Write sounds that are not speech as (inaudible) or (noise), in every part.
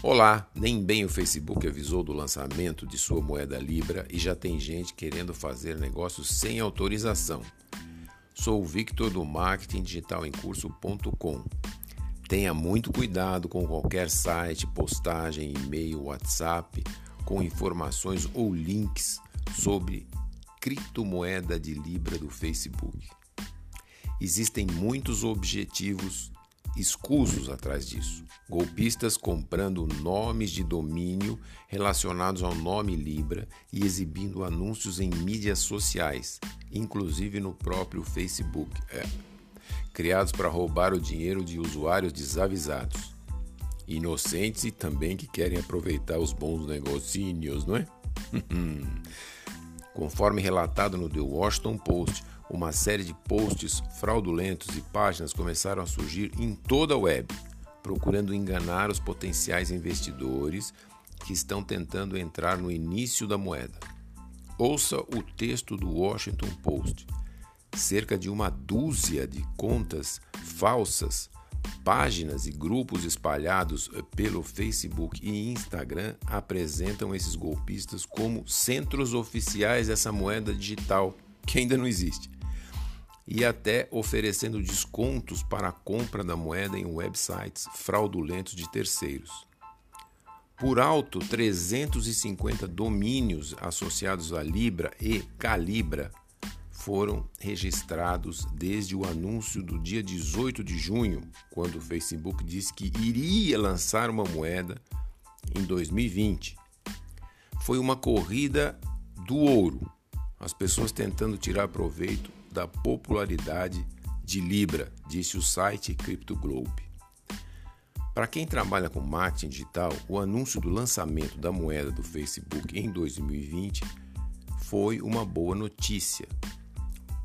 Olá, nem bem o Facebook avisou do lançamento de sua moeda Libra e já tem gente querendo fazer negócios sem autorização. Sou o Victor do Marketing Digital em Curso.com. Tenha muito cuidado com qualquer site, postagem, e-mail, WhatsApp com informações ou links sobre criptomoeda de Libra do Facebook. Existem muitos objetivos escusos atrás disso. Golpistas comprando nomes de domínio relacionados ao nome Libra e exibindo anúncios em mídias sociais, inclusive no próprio Facebook, é, criados para roubar o dinheiro de usuários desavisados, inocentes e também que querem aproveitar os bons negócios, não é? (laughs) Conforme relatado no The Washington Post, uma série de posts fraudulentos e páginas começaram a surgir em toda a web, procurando enganar os potenciais investidores que estão tentando entrar no início da moeda. Ouça o texto do Washington Post. Cerca de uma dúzia de contas falsas, páginas e grupos espalhados pelo Facebook e Instagram apresentam esses golpistas como centros oficiais dessa moeda digital que ainda não existe e até oferecendo descontos para a compra da moeda em websites fraudulentos de terceiros. Por alto, 350 domínios associados a Libra e Calibra foram registrados desde o anúncio do dia 18 de junho, quando o Facebook disse que iria lançar uma moeda em 2020. Foi uma corrida do ouro, as pessoas tentando tirar proveito da popularidade de Libra, disse o site CryptoGlobe. Para quem trabalha com marketing digital, o anúncio do lançamento da moeda do Facebook em 2020 foi uma boa notícia,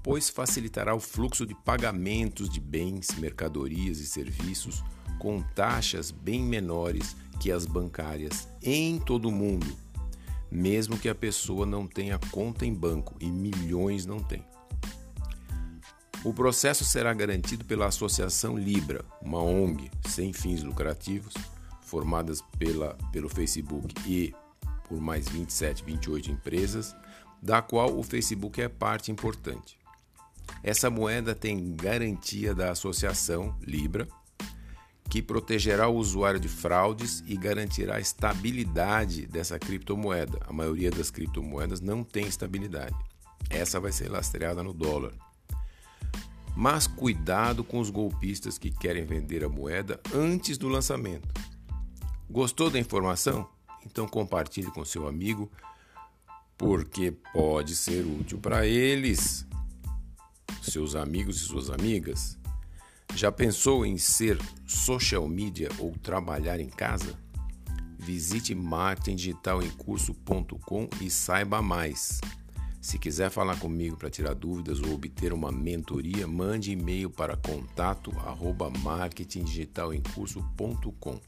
pois facilitará o fluxo de pagamentos de bens, mercadorias e serviços com taxas bem menores que as bancárias em todo o mundo, mesmo que a pessoa não tenha conta em banco e milhões não têm. O processo será garantido pela Associação Libra, uma ONG sem fins lucrativos, formada pela, pelo Facebook e por mais 27, 28 empresas, da qual o Facebook é parte importante. Essa moeda tem garantia da Associação Libra, que protegerá o usuário de fraudes e garantirá a estabilidade dessa criptomoeda. A maioria das criptomoedas não tem estabilidade. Essa vai ser lastreada no dólar. Mas cuidado com os golpistas que querem vender a moeda antes do lançamento. Gostou da informação? Então compartilhe com seu amigo, porque pode ser útil para eles, seus amigos e suas amigas. Já pensou em ser social media ou trabalhar em casa? Visite marketingdigitalemcurso.com e saiba mais. Se quiser falar comigo para tirar dúvidas ou obter uma mentoria, mande e-mail para contato@marketingdigitalemcurso.com.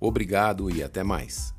Obrigado e até mais.